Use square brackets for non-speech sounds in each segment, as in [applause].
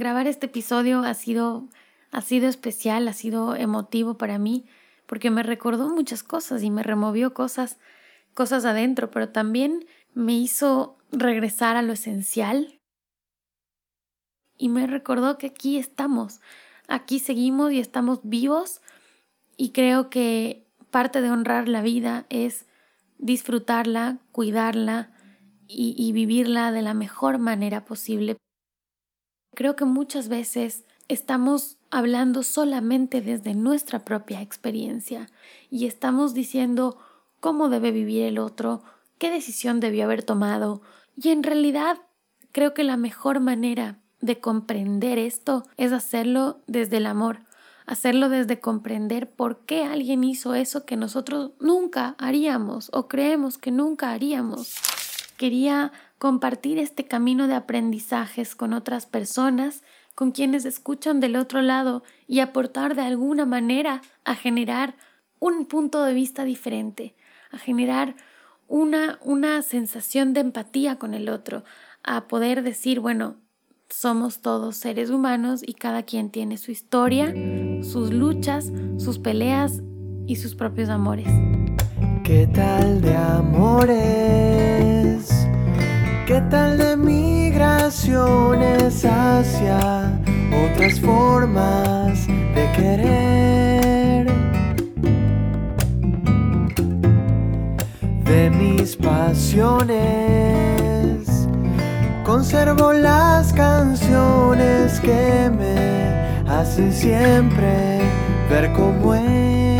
Grabar este episodio ha sido, ha sido especial, ha sido emotivo para mí, porque me recordó muchas cosas y me removió cosas, cosas adentro, pero también me hizo regresar a lo esencial y me recordó que aquí estamos, aquí seguimos y estamos vivos y creo que parte de honrar la vida es disfrutarla, cuidarla y, y vivirla de la mejor manera posible. Creo que muchas veces estamos hablando solamente desde nuestra propia experiencia y estamos diciendo cómo debe vivir el otro, qué decisión debió haber tomado y en realidad creo que la mejor manera de comprender esto es hacerlo desde el amor, hacerlo desde comprender por qué alguien hizo eso que nosotros nunca haríamos o creemos que nunca haríamos. Quería compartir este camino de aprendizajes con otras personas, con quienes escuchan del otro lado y aportar de alguna manera a generar un punto de vista diferente, a generar una, una sensación de empatía con el otro, a poder decir, bueno, somos todos seres humanos y cada quien tiene su historia, sus luchas, sus peleas y sus propios amores. ¿Qué tal de amores? ¿Qué tal de migraciones hacia otras formas de querer? De mis pasiones, conservo las canciones que me hacen siempre ver cómo es.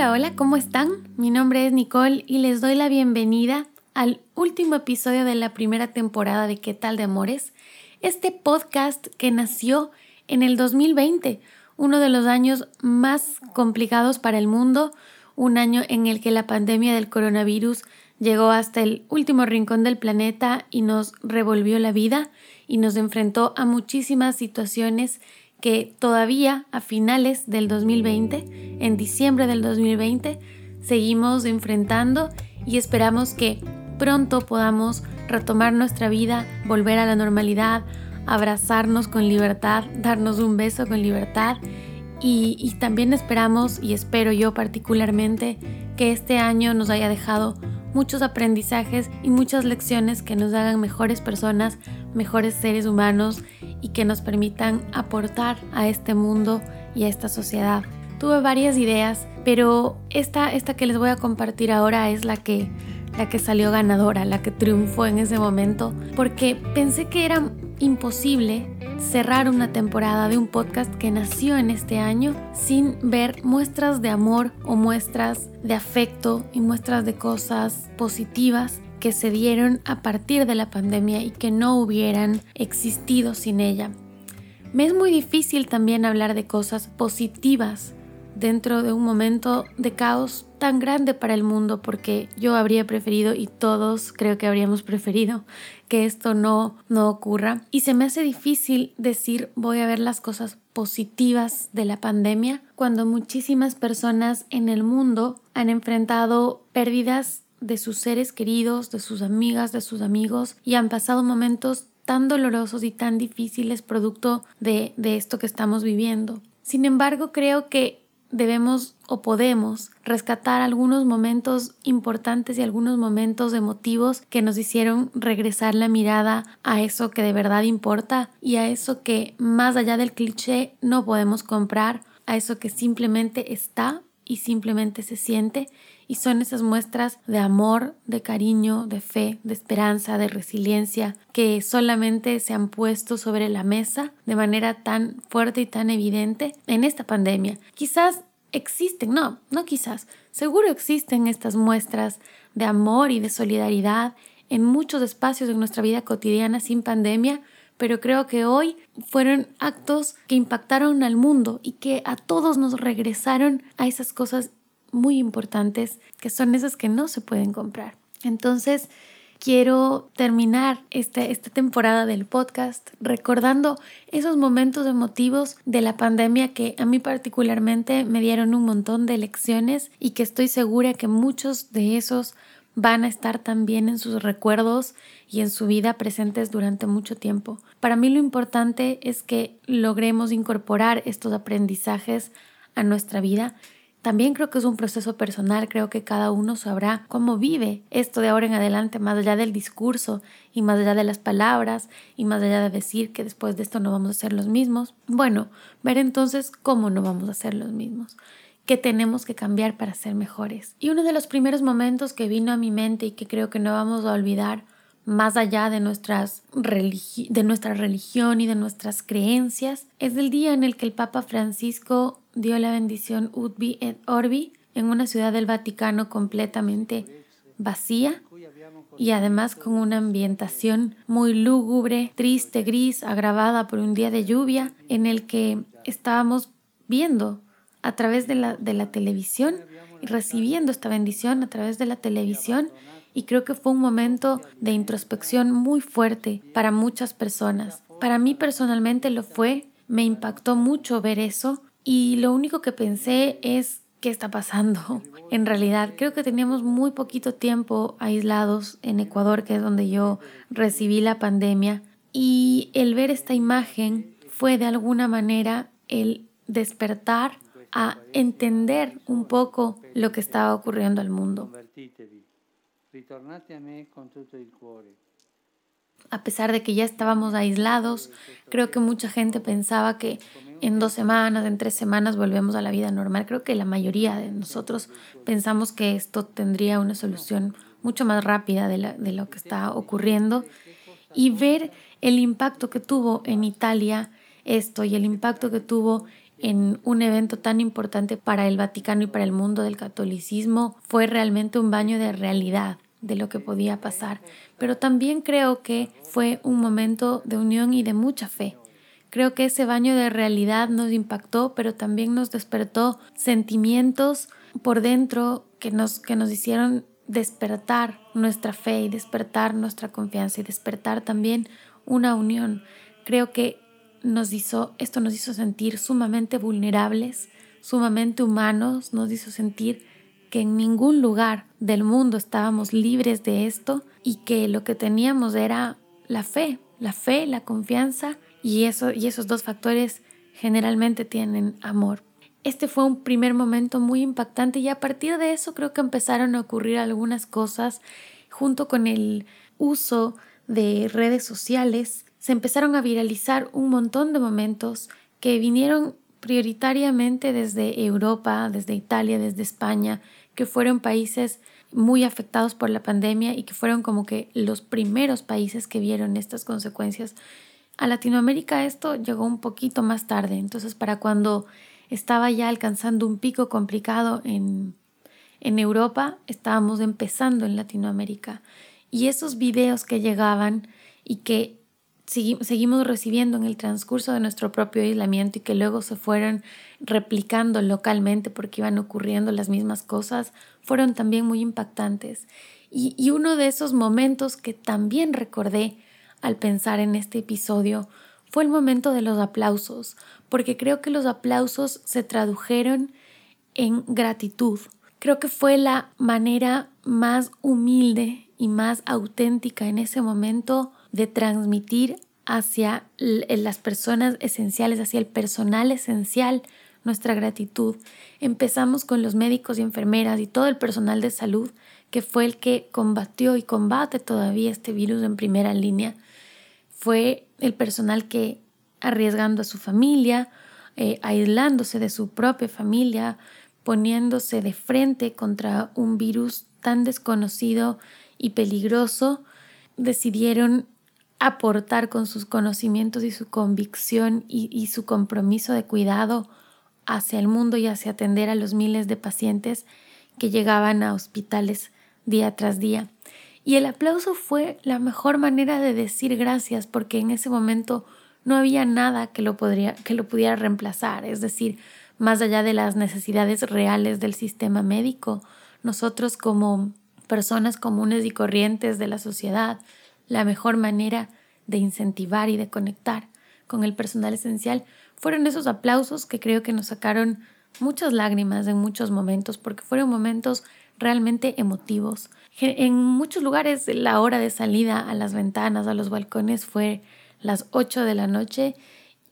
Hola, hola, ¿cómo están? Mi nombre es Nicole y les doy la bienvenida al último episodio de la primera temporada de ¿Qué tal de Amores? Este podcast que nació en el 2020, uno de los años más complicados para el mundo, un año en el que la pandemia del coronavirus llegó hasta el último rincón del planeta y nos revolvió la vida y nos enfrentó a muchísimas situaciones que todavía a finales del 2020, en diciembre del 2020, seguimos enfrentando y esperamos que pronto podamos retomar nuestra vida, volver a la normalidad, abrazarnos con libertad, darnos un beso con libertad. Y, también esperamos y espero yo particularmente que este año nos haya dejado muchos aprendizajes y muchas lecciones que nos hagan mejores personas, mejores seres humanos y que nos permitan aportar a este mundo y a esta sociedad. Tuve varias ideas, pero esta, esta que les voy a compartir ahora es la que, la que salió ganadora, la que triunfó en ese momento, porque pensé que era imposible cerrar una temporada de un podcast que nació en este año sin ver muestras de amor o muestras de afecto y muestras de cosas positivas que se dieron a partir de la pandemia y que no hubieran existido sin ella. Me es muy difícil también hablar de cosas positivas dentro de un momento de caos tan grande para el mundo porque yo habría preferido y todos creo que habríamos preferido que esto no no ocurra y se me hace difícil decir voy a ver las cosas positivas de la pandemia cuando muchísimas personas en el mundo han enfrentado pérdidas de sus seres queridos, de sus amigas, de sus amigos y han pasado momentos tan dolorosos y tan difíciles producto de, de esto que estamos viviendo. Sin embargo, creo que debemos o podemos rescatar algunos momentos importantes y algunos momentos emotivos que nos hicieron regresar la mirada a eso que de verdad importa y a eso que más allá del cliché no podemos comprar, a eso que simplemente está y simplemente se siente y son esas muestras de amor, de cariño, de fe, de esperanza, de resiliencia que solamente se han puesto sobre la mesa de manera tan fuerte y tan evidente en esta pandemia. Quizás existen, no, no quizás, Seguro existen estas muestras de amor y de solidaridad en muchos espacios de nuestra vida cotidiana sin pandemia, pero creo que hoy fueron actos que impactaron al mundo y que a todos nos regresaron a esas cosas muy importantes que son esas que no se pueden comprar. Entonces, quiero terminar este, esta temporada del podcast recordando esos momentos emotivos de la pandemia que a mí particularmente me dieron un montón de lecciones y que estoy segura que muchos de esos van a estar también en sus recuerdos y en su vida presentes durante mucho tiempo. Para mí lo importante es que logremos incorporar estos aprendizajes a nuestra vida también creo que es un proceso personal, creo que cada uno sabrá cómo vive esto de ahora en adelante, más allá del discurso y más allá de las palabras y más allá de decir que después de esto no vamos a ser los mismos. Bueno, ver entonces cómo no vamos a ser los mismos, qué tenemos que cambiar para ser mejores. Y uno de los primeros momentos que vino a mi mente y que creo que no vamos a olvidar más allá de, nuestras de nuestra religión y de nuestras creencias, es el día en el que el Papa Francisco dio la bendición Udbi et Orbi en una ciudad del Vaticano completamente vacía y además con una ambientación muy lúgubre, triste, gris, agravada por un día de lluvia en el que estábamos viendo a través de la, de la televisión y recibiendo esta bendición a través de la televisión y creo que fue un momento de introspección muy fuerte para muchas personas. Para mí personalmente lo fue, me impactó mucho ver eso y lo único que pensé es qué está pasando. [laughs] En realidad, creo que teníamos muy poquito tiempo aislados en Ecuador, que es donde yo recibí la pandemia, y el ver esta imagen fue de alguna manera el despertar a entender un poco lo que estaba ocurriendo al mundo. A pesar de que ya estábamos aislados, creo que mucha gente pensaba que en dos semanas, en tres semanas volvemos a la vida normal. Creo que la mayoría de nosotros pensamos que esto tendría una solución mucho más rápida de, lo que está ocurriendo y ver el impacto que tuvo en Italia esto y el impacto que tuvo en un evento tan importante para el Vaticano y para el mundo del catolicismo fue realmente un baño de realidad de lo que podía pasar, pero también creo que fue un momento de unión y de mucha fe. Creo que ese baño de realidad nos impactó, pero también nos despertó sentimientos por dentro que nos, que nos hicieron despertar nuestra fe y despertar nuestra confianza y despertar también una unión. Creo que nos hizo, esto nos hizo sentir sumamente vulnerables, sumamente humanos, nos hizo sentir que en ningún lugar del mundo estábamos libres de esto y que lo que teníamos era la fe, la fe, la confianza y, eso, y esos dos factores generalmente tienen amor. Este fue un primer momento muy impactante y a partir de eso creo que empezaron a ocurrir algunas cosas junto con el uso de redes sociales. Se empezaron a viralizar un montón de momentos que vinieron prioritariamente desde Europa, desde Italia, desde España, que fueron países muy afectados por la pandemia y que fueron como que los primeros países que vieron estas consecuencias a Latinoamérica esto llegó un poquito más tarde, entonces para cuando estaba ya alcanzando un pico complicado en, en Europa, estábamos empezando en Latinoamérica. Y esos videos que llegaban y que seguimos recibiendo en el transcurso de nuestro propio aislamiento y que luego se fueron replicando localmente porque iban ocurriendo las mismas cosas, fueron también muy impactantes. Y, y uno de esos momentos que también recordé al pensar en este episodio fue el momento de los aplausos, porque creo que los aplausos se tradujeron en gratitud. Creo que fue la manera más humilde y más auténtica en ese momento de transmitir hacia las personas esenciales, hacia el personal esencial, nuestra gratitud. Empezamos con los médicos y enfermeras y todo el personal de salud que fue el que combatió y combate todavía este virus en primera línea fue el personal que arriesgando a su familia, eh, aislándose de su propia familia, poniéndose de frente contra un virus tan desconocido y peligroso, decidieron aportar con sus conocimientos y su convicción y, y su compromiso de cuidado hacia el mundo y hacia atender a los miles de pacientes que llegaban a hospitales día tras día. Y el aplauso fue la mejor manera de decir gracias porque en ese momento no había nada que lo, podría, que lo pudiera reemplazar, es decir, más allá de las necesidades reales del sistema médico, nosotros como personas comunes y corrientes de la sociedad, la mejor manera de incentivar y de conectar con el personal esencial fueron esos aplausos que creo que nos sacaron muchas lágrimas en muchos momentos, porque fueron momentos realmente emotivos. En muchos lugares la hora de salida a las ventanas, a los balcones fue las 8 de la noche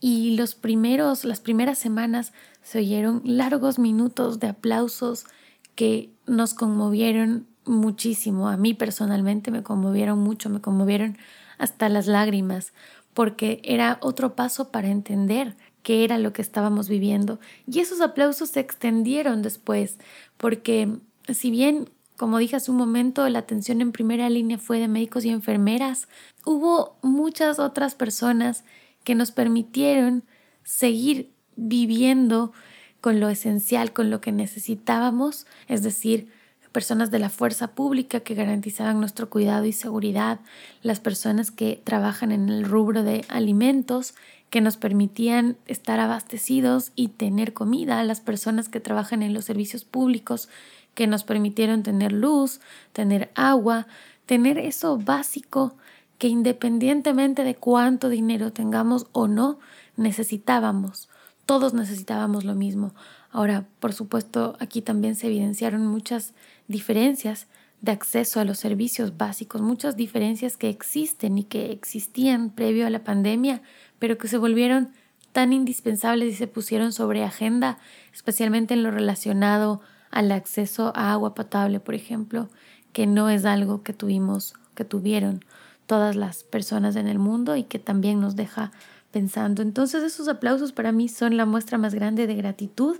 y los primeros, las primeras semanas se oyeron largos minutos de aplausos que nos conmovieron muchísimo. A mí personalmente me conmovieron mucho, me conmovieron hasta las lágrimas, porque era otro paso para entender qué era lo que estábamos viviendo. Y esos aplausos se extendieron después, porque si bien, como dije hace un momento, la atención en primera línea fue de médicos y enfermeras, hubo muchas otras personas que nos permitieron seguir viviendo con lo esencial, con lo que necesitábamos, es decir, personas de la fuerza pública que garantizaban nuestro cuidado y seguridad, las personas que trabajan en el rubro de alimentos que nos permitían estar abastecidos y tener comida, las personas que trabajan en los servicios públicos que nos permitieron tener luz, tener agua, tener eso básico que independientemente de cuánto dinero tengamos o no, necesitábamos. Todos necesitábamos lo mismo. Ahora, por supuesto, aquí también se evidenciaron muchas diferencias de acceso a los servicios básicos, muchas diferencias que existen y que existían previo a la pandemia, pero que se volvieron tan indispensables y se pusieron sobre agenda, especialmente en lo relacionado al acceso a agua potable, por ejemplo, que no es algo que tuvimos, que tuvieron todas las personas en el mundo y que también nos deja pensando. Entonces esos aplausos para mí son la muestra más grande de gratitud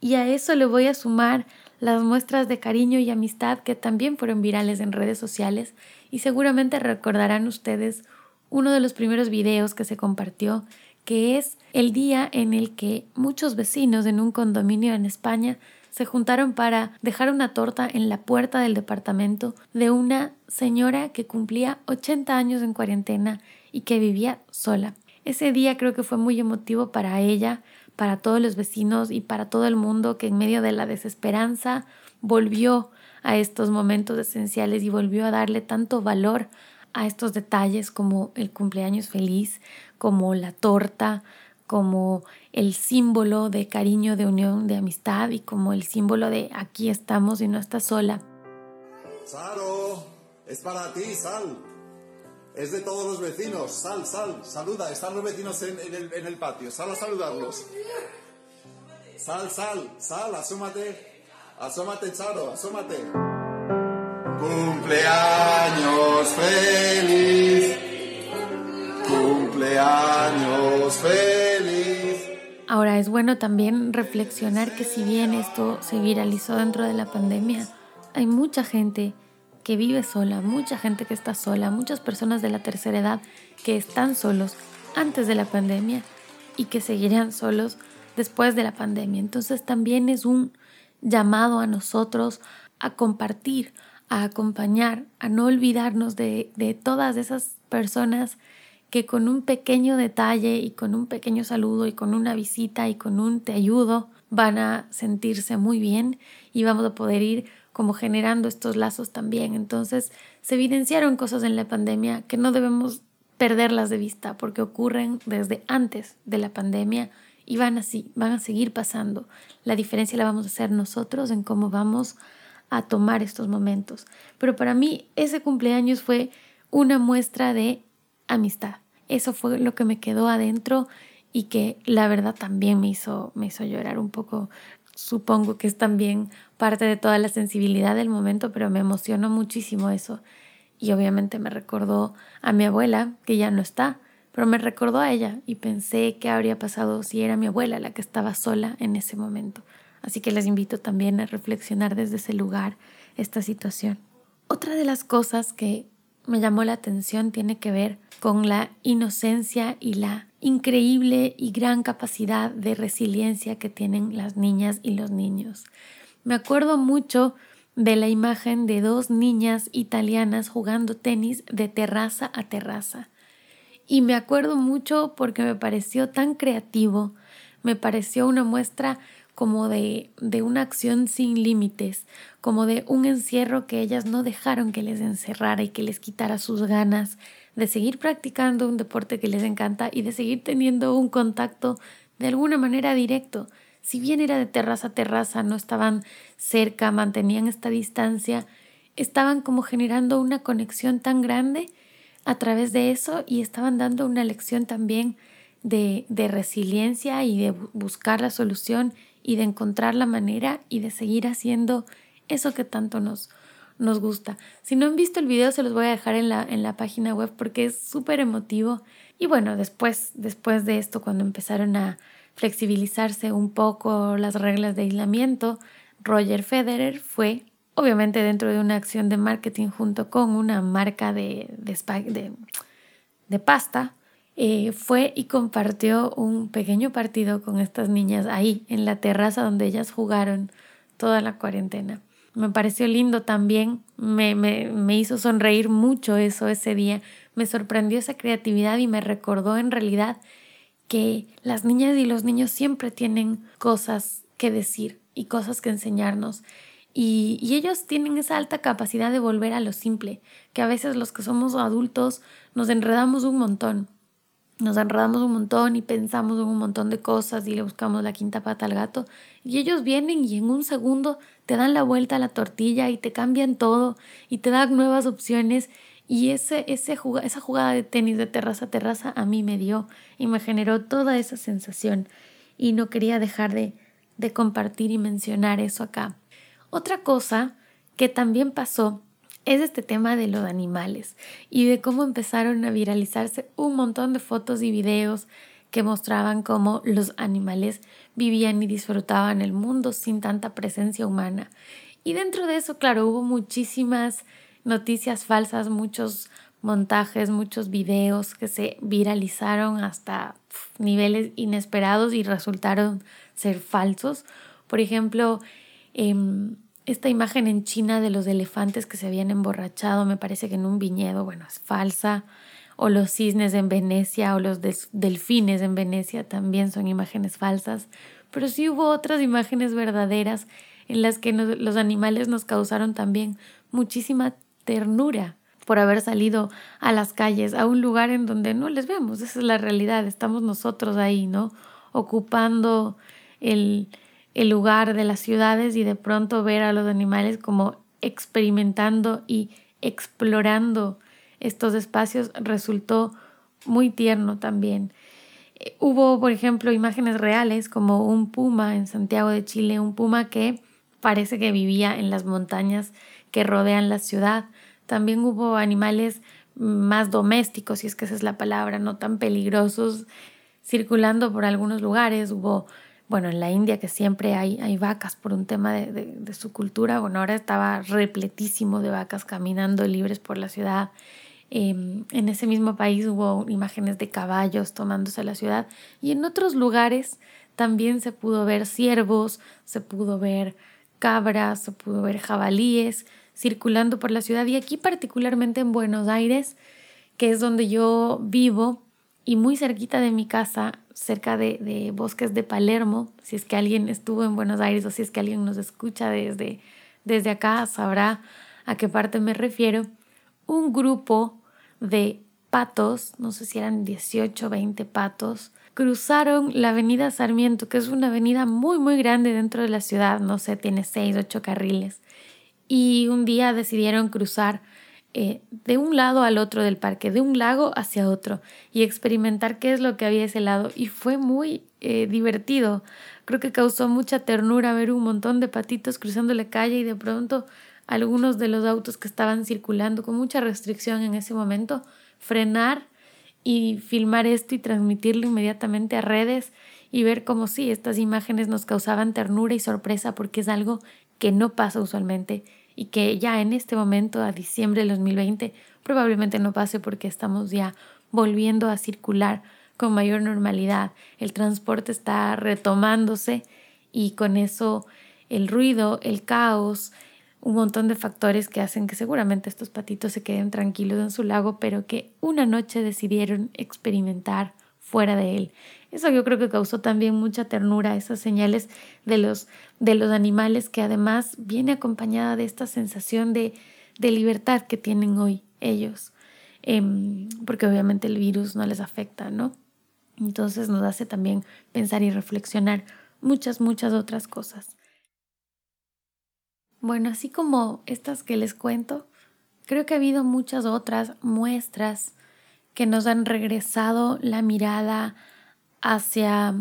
y a eso le voy a sumar las muestras de cariño y amistad que también fueron virales en redes sociales y seguramente recordarán ustedes uno de los primeros videos que se compartió, que es el día en el que muchos vecinos en un condominio en España se juntaron para dejar una torta en la puerta del departamento de una señora que cumplía 80 años en cuarentena y que vivía sola. Ese día creo que fue muy emotivo para ella, para todos los vecinos y para todo el mundo que en medio de la desesperanza volvió a estos momentos esenciales y volvió a darle tanto valor a estos detalles como el cumpleaños feliz, como la torta, como el símbolo de cariño, de unión, de amistad y como el símbolo de aquí estamos y no estás sola. Saro, es para ti, Sal. Es de todos los vecinos. Sal, sal, saluda. Están los vecinos en, el, en el patio. Sal a saludarlos. Sal, sal, sal, asómate. Asómate, Charo, asómate. Cumpleaños feliz. Cumpleaños feliz. Ahora es bueno también reflexionar que si bien esto se viralizó dentro de la pandemia, hay mucha gente que vive sola, mucha gente que está sola, muchas personas de la tercera edad que están solos antes de la pandemia y que seguirán solos después de la pandemia. Entonces también es un llamado a nosotros a compartir, a acompañar, a no olvidarnos de, de todas esas personas que con un pequeño detalle y con un pequeño saludo y con una visita y con un te ayudo van a sentirse muy bien y vamos a poder ir como generando estos lazos también. Entonces se evidenciaron cosas en la pandemia que no debemos perderlas de vista porque ocurren desde antes de la pandemia y van así, van a seguir pasando. La diferencia la vamos a hacer nosotros en cómo vamos a tomar estos momentos. Pero para mí ese cumpleaños fue una muestra de amistad. Eso fue lo que me quedó adentro y que la verdad también me hizo, me hizo llorar un poco. Supongo que es también parte de toda la sensibilidad del momento, pero me emocionó muchísimo eso. Y obviamente me recordó a mi abuela, que ya no está, pero me recordó a ella y pensé qué habría pasado si era mi abuela la que estaba sola en ese momento. Así que les invito también a reflexionar desde ese lugar esta situación. Otra de las cosas que me llamó la atención tiene que ver con la inocencia y la increíble y gran capacidad de resiliencia que tienen las niñas y los niños. Me acuerdo mucho de la imagen de dos niñas italianas jugando tenis de terraza a terraza. Y me acuerdo mucho porque me pareció tan creativo, me pareció una muestra como de, de una acción sin límites, como de un encierro que ellas no dejaron que les encerrara y que les quitara sus ganas de seguir practicando un deporte que les encanta y de seguir teniendo un contacto de alguna manera directo. Si bien era de terraza a terraza, no estaban cerca, mantenían esta distancia, estaban como generando una conexión tan grande a través de eso y estaban dando una lección también de, de resiliencia y de buscar la solución y de encontrar la manera y de seguir haciendo eso que tanto nos, nos gusta. Si no han visto el video, se los voy a dejar en la, en la página web porque es súper emotivo. Y bueno, después, después de esto, cuando empezaron a flexibilizarse un poco las reglas de aislamiento, Roger Federer fue, obviamente dentro de una acción de marketing junto con una marca de, de, de pasta, eh, fue y compartió un pequeño partido con estas niñas ahí, en la terraza donde ellas jugaron toda la cuarentena. Me pareció lindo también, me, me, me hizo sonreír mucho eso ese día, me sorprendió esa creatividad y me recordó en realidad que las niñas y los niños siempre tienen cosas que decir y cosas que enseñarnos. Y, y, ellos tienen esa alta capacidad de volver a lo simple, que a veces los que somos adultos nos enredamos un montón nos enredamos un montón y pensamos en un montón de cosas y le buscamos la quinta pata al gato. Y ellos vienen y en un segundo te dan la vuelta a la tortilla y te cambian todo y te dan nuevas opciones. Y ese, ese esa jugada de tenis de terraza a terraza a mí me dio y me generó toda esa sensación. Y no quería dejar de, de compartir y mencionar eso acá. Otra cosa que también pasó es este tema de los animales y de cómo empezaron a viralizarse un montón de fotos y videos que mostraban cómo los animales vivían y disfrutaban el mundo sin tanta presencia humana. Y dentro de eso, claro, hubo muchísimas noticias falsas, muchos montajes, muchos videos que se viralizaron hasta niveles inesperados y resultaron ser falsos. Por ejemplo, eh, esta imagen en China de los elefantes que se habían emborrachado, me parece que en un viñedo, bueno, es falsa. O los cisnes en Venecia o los delfines en Venecia también son imágenes falsas. Pero sí hubo otras imágenes verdaderas en las que los animales nos causaron también muchísima ternura por haber salido a las calles, a un lugar en donde no les vemos. Esa es la realidad. Estamos nosotros ahí, ¿no? Ocupando el, el lugar de las ciudades y de pronto ver a los animales como experimentando y explorando estos espacios resultó muy tierno también. Eh, hubo, por ejemplo, imágenes reales como un puma en Santiago de Chile, un puma que parece que vivía en las montañas que rodean la ciudad. También hubo animales más domésticos, si es que esa es la palabra, no tan peligrosos, circulando por algunos lugares. Hubo bueno, en la India que siempre hay, hay vacas por un tema de, de, su cultura, bueno, ahora estaba repletísimo de vacas caminando libres por la ciudad. Em, en ese mismo país hubo imágenes de caballos tomándose la ciudad y en otros lugares también se pudo ver ciervos, se pudo ver cabras, se pudo ver jabalíes circulando por la ciudad y aquí particularmente en Buenos Aires, que es donde yo vivo, y muy cerquita de mi casa, cerca de, bosques de Palermo, si es que alguien estuvo en Buenos Aires o si es que alguien nos escucha desde, desde acá, sabrá a qué parte me refiero, un grupo de patos, no sé si eran 18 o 20 patos, cruzaron la avenida Sarmiento, que es una avenida muy, muy grande dentro de la ciudad, no sé, tiene 6, 8 carriles, y un día decidieron cruzar eh, de un lado al otro del parque, de un lago hacia otro y experimentar qué es lo que había ese lado. Y fue muy eh, divertido. Creo que causó mucha ternura ver un montón de patitos cruzando la calle y de pronto algunos de los autos que estaban circulando con mucha restricción en ese momento, frenar y filmar esto y transmitirlo inmediatamente a redes y ver cómo sí, estas imágenes nos causaban ternura y sorpresa porque es algo que no pasa usualmente y que ya en este momento, a diciembre del 2020, probablemente no pase porque estamos ya volviendo a circular con mayor normalidad. El transporte está retomándose y con eso el ruido, el caos, un montón de factores que hacen que seguramente estos patitos se queden tranquilos en su lago, pero que una noche decidieron experimentar fuera de él. Eso yo creo que causó también mucha ternura, esas señales de los, de los animales que además viene acompañada de esta sensación de, de libertad que tienen hoy ellos, em, porque obviamente el virus no les afecta, ¿no? Entonces nos hace también pensar y reflexionar muchas, muchas otras cosas. Bueno, así como estas que les cuento, creo que ha habido muchas otras muestras que nos han regresado la mirada hacia,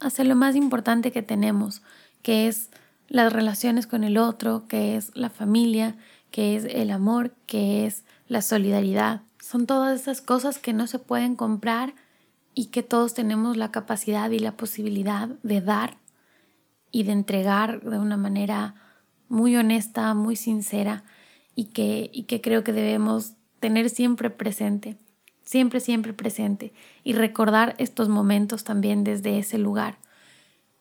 hacia lo más importante que tenemos, que es las relaciones con el otro, que es la familia, que es el amor, que es la solidaridad. Son todas esas cosas que no se pueden comprar y que todos tenemos la capacidad y la posibilidad de dar y de entregar de una manera muy honesta, muy sincera y que, y que creo que debemos tener siempre presente, siempre, siempre presente y recordar estos momentos también desde ese lugar.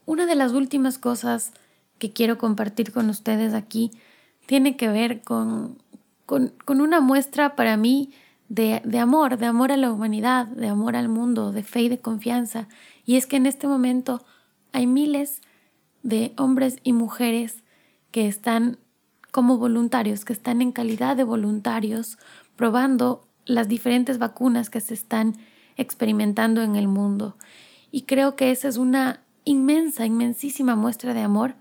Una de las últimas cosas que quiero compartir con ustedes aquí tiene que ver con, con, con una muestra para mí de, de, amor, de amor a la humanidad, de amor al mundo, de fe y de confianza. Y es que en este momento hay miles de hombres y mujeres que están como voluntarios, que están en calidad de voluntarios, probando las diferentes vacunas que se están experimentando en el mundo. Y creo que esa es una inmensa, inmensísima muestra de amor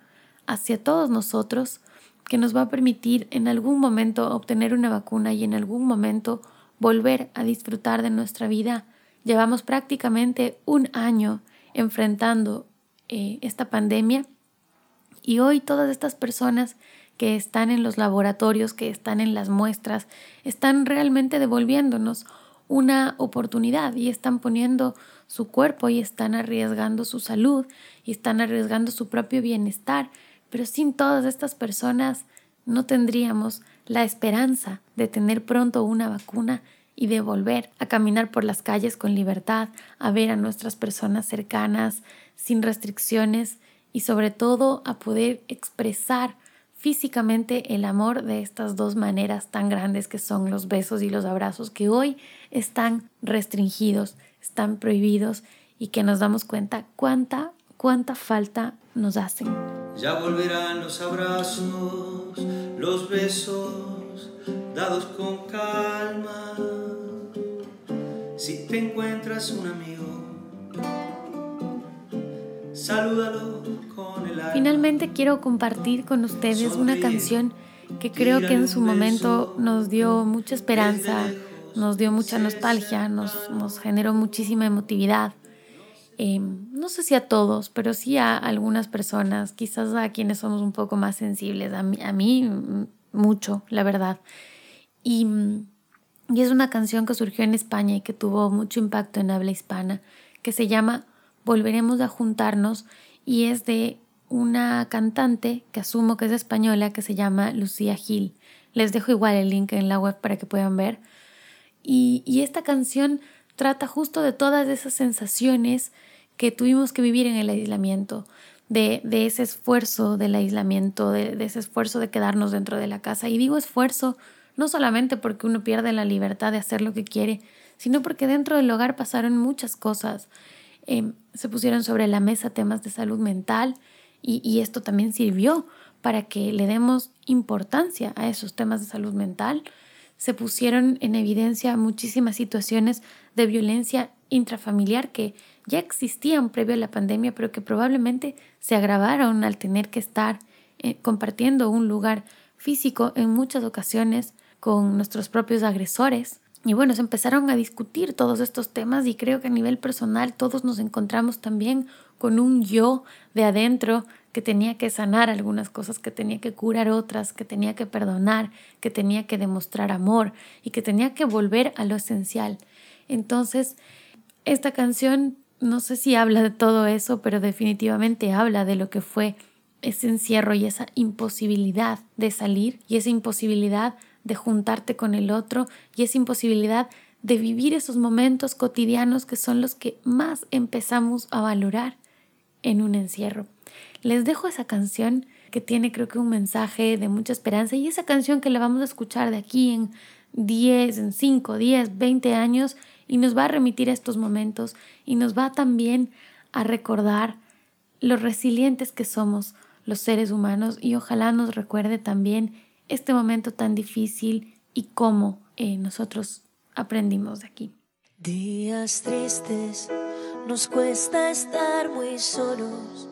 hacia todos nosotros que nos va a permitir en algún momento obtener una vacuna y en algún momento volver a disfrutar de nuestra vida. Llevamos prácticamente un año enfrentando eh, esta pandemia y hoy todas estas personas que están en los laboratorios, que están en las muestras, están realmente devolviéndonos una oportunidad y están poniendo su cuerpo y están arriesgando su salud y están arriesgando su propio bienestar. Pero sin todas estas personas no tendríamos la esperanza de tener pronto una vacuna y de volver a caminar por las calles con libertad, a ver a nuestras personas cercanas, sin restricciones y sobre todo a poder expresar físicamente el amor de estas dos maneras tan grandes que son los besos y los abrazos que hoy están restringidos, están prohibidos y que nos damos cuenta cuánta, cuánta falta nos hacen. Ya volverán los abrazos, los besos dados con calma. Si te encuentras un amigo, salúdalo Finalmente quiero compartir con ustedes una canción que creo que en su momento nos dio mucha esperanza, nos dio mucha nostalgia, nos, nos generó muchísima emotividad. Em, no sé si a todos, pero sí a algunas personas, quizás a quienes somos un poco más sensibles, a mí, a mí mucho, la verdad. Y, y es una canción que surgió en España y que tuvo mucho impacto en habla hispana, que se llama Volveremos a juntarnos y es de una cantante que asumo que es española que se llama Lucía Gil. Les dejo igual el link en la web para que puedan ver. Y, esta canción trata justo de todas esas sensaciones que tuvimos que vivir en el aislamiento, de, ese esfuerzo del aislamiento, de, de, ese esfuerzo de quedarnos dentro de la casa. Y digo esfuerzo no solamente porque uno pierde la libertad de hacer lo que quiere, sino porque dentro del hogar pasaron muchas cosas. Em, se pusieron sobre la mesa temas de salud mental y, y esto también sirvió para que le demos importancia a esos temas de salud mental. Se pusieron en evidencia muchísimas situaciones de violencia intrafamiliar que ya existían previo a la pandemia, pero que probablemente se agravaron al tener que estar eh, compartiendo un lugar físico en muchas ocasiones con nuestros propios agresores. Y bueno, se empezaron a discutir todos estos temas y creo que a nivel personal todos nos encontramos también con un yo de adentro que tenía que sanar algunas cosas, que tenía que curar otras, que tenía que perdonar, que tenía que demostrar amor y que tenía que volver a lo esencial. Entonces, esta canción no sé si habla de todo eso, pero definitivamente habla de lo que fue ese encierro y esa imposibilidad de salir y esa imposibilidad de juntarte con el otro y esa imposibilidad de vivir esos momentos cotidianos que son los que más empezamos a valorar en un encierro. Les dejo esa canción que tiene creo que un mensaje de mucha esperanza y esa canción que la vamos a escuchar de aquí en 10, en 5, 10, 20 años y nos va a remitir a estos momentos y nos va también a recordar lo resilientes que somos los seres humanos y ojalá nos recuerde también este momento tan difícil y cómo eh, nosotros aprendimos de aquí. Días tristes, nos cuesta estar muy solos.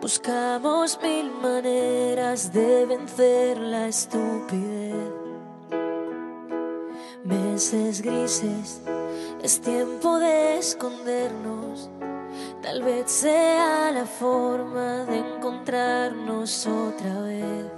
Buscamos mil maneras de vencer la estupidez. Meses grises, es tiempo de escondernos. Tal vez sea la forma de encontrarnos otra vez.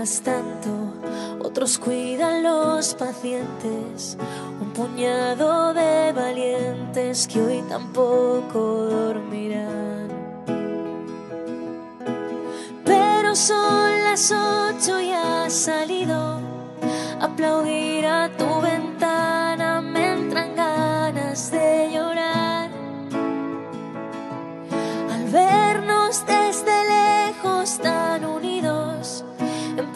Tanto, otros cuidan los pacientes, un puñado de valientes que hoy tampoco dormirán. Pero son las ocho y ha salido aplaudir a tu ventana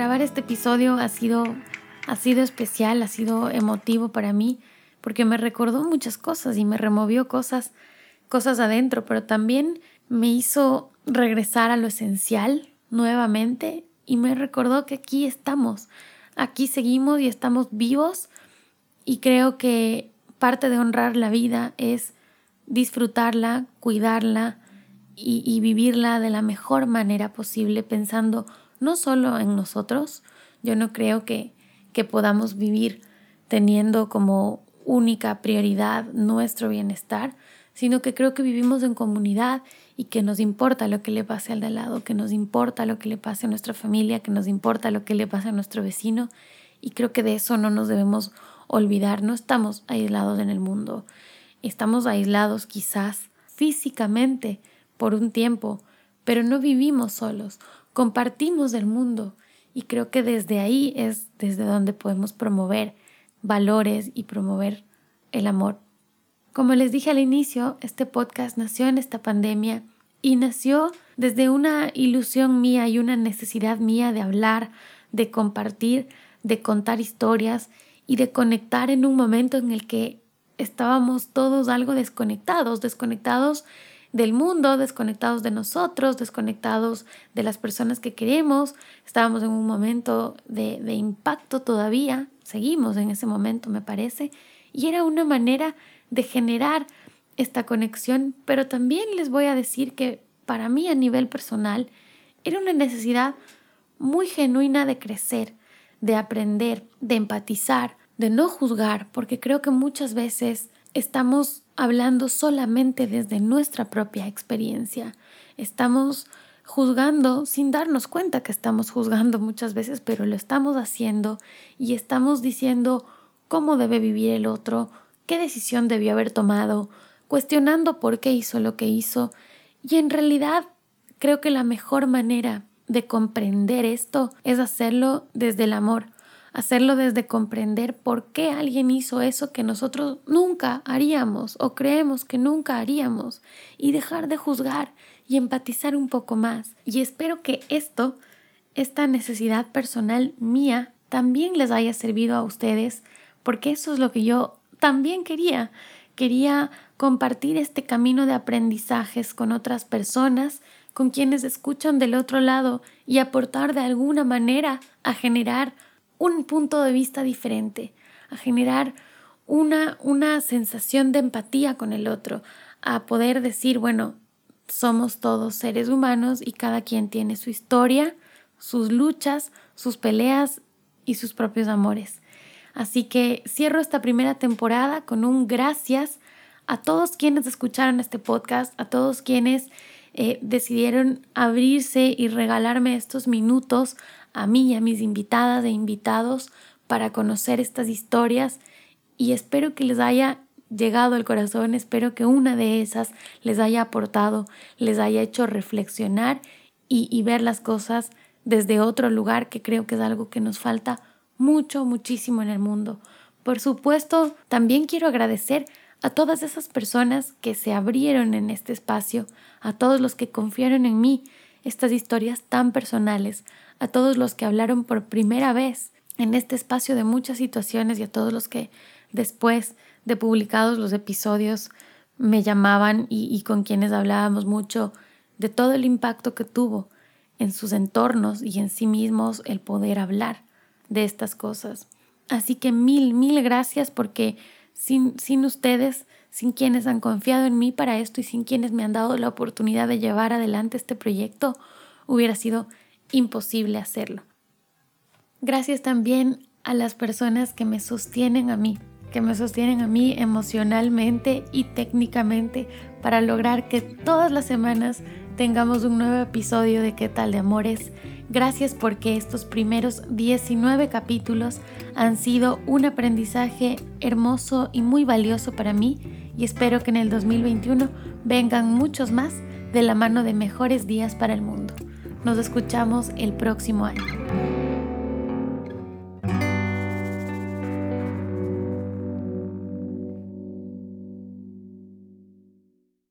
Grabar este episodio ha sido, ha sido especial, ha sido emotivo para mí, porque me recordó muchas cosas y me removió cosas, cosas adentro, pero también me hizo regresar a lo esencial nuevamente y me recordó que aquí estamos, aquí seguimos y estamos vivos y creo que parte de honrar la vida es disfrutarla, cuidarla y, y, vivirla de la mejor manera posible, pensando no solo en nosotros, yo no creo que, que podamos vivir teniendo como única prioridad nuestro bienestar, sino que creo que vivimos en comunidad y que nos importa lo que le pase al de lado, que nos importa lo que le pase a nuestra familia, que nos importa lo que le pase a nuestro vecino. Y creo que de eso no nos debemos olvidar, no estamos aislados en el mundo, estamos aislados quizás físicamente por un tiempo, pero no vivimos solos, compartimos el mundo y creo que desde ahí es desde donde podemos promover valores y promover el amor. Como les dije al inicio, este podcast nació en esta pandemia y nació desde una ilusión mía y una necesidad mía de hablar, de compartir, de contar historias y de conectar en un momento en el que estábamos todos algo desconectados, desconectados del mundo, desconectados de nosotros, desconectados de las personas que queremos. Estábamos en un momento de, de, impacto todavía, seguimos en ese momento me parece, y era una manera de generar esta conexión, pero también les voy a decir que para mí a nivel personal era una necesidad muy genuina de crecer, de aprender, de empatizar, de no juzgar, porque creo que muchas veces estamos hablando solamente desde nuestra propia experiencia. Estamos juzgando sin darnos cuenta que estamos juzgando muchas veces, pero lo estamos haciendo y estamos diciendo cómo debe vivir el otro, qué decisión debió haber tomado, cuestionando por qué hizo lo que hizo. Y en realidad creo que la mejor manera de comprender esto es hacerlo desde el amor, hacerlo desde comprender por qué alguien hizo eso que nosotros nunca haríamos o creemos que nunca haríamos y dejar de juzgar y empatizar un poco más. Y espero que esto, esta necesidad personal mía, también les haya servido a ustedes, porque eso es lo que yo también quería. Quería compartir este camino de aprendizajes con otras personas, con quienes escuchan del otro lado y aportar de alguna manera a generar un punto de vista diferente, a generar una, una sensación de empatía con el otro, a poder decir, bueno, somos todos seres humanos y cada quien tiene su historia, sus luchas, sus peleas y sus propios amores. Así que cierro esta primera temporada con un gracias a todos quienes escucharon este podcast, a todos quienes eh, decidieron abrirse y regalarme estos minutos a mí y a mis invitadas e invitados para conocer estas historias y espero que les haya llegado al corazón, espero que una de esas les haya aportado, les haya hecho reflexionar y, y ver las cosas desde otro lugar que creo que es algo que nos falta mucho, muchísimo en el mundo. Por supuesto, también quiero agradecer a todas esas personas que se abrieron en este espacio, a todos los que confiaron en mí estas historias tan personales, a todos los que hablaron por primera vez en este espacio de muchas situaciones y a todos los que después de publicados los episodios me llamaban y, y con quienes hablábamos mucho de todo el impacto que tuvo en sus entornos y en sí mismos el poder hablar de estas cosas. Así que mil, mil gracias porque sin, sin ustedes, sin quienes han confiado en mí para esto y sin quienes me han dado la oportunidad de llevar adelante este proyecto, hubiera sido imposible hacerlo. Gracias también a las personas que me sostienen a mí, que me sostienen a mí emocionalmente y técnicamente para lograr que todas las semanas tengamos un nuevo episodio de ¿Qué tal de amores? Gracias porque estos primeros 19 capítulos han sido un aprendizaje hermoso y muy valioso para mí y espero que en el 2021 vengan muchos más de la mano de mejores días para el mundo. Nos escuchamos el próximo año.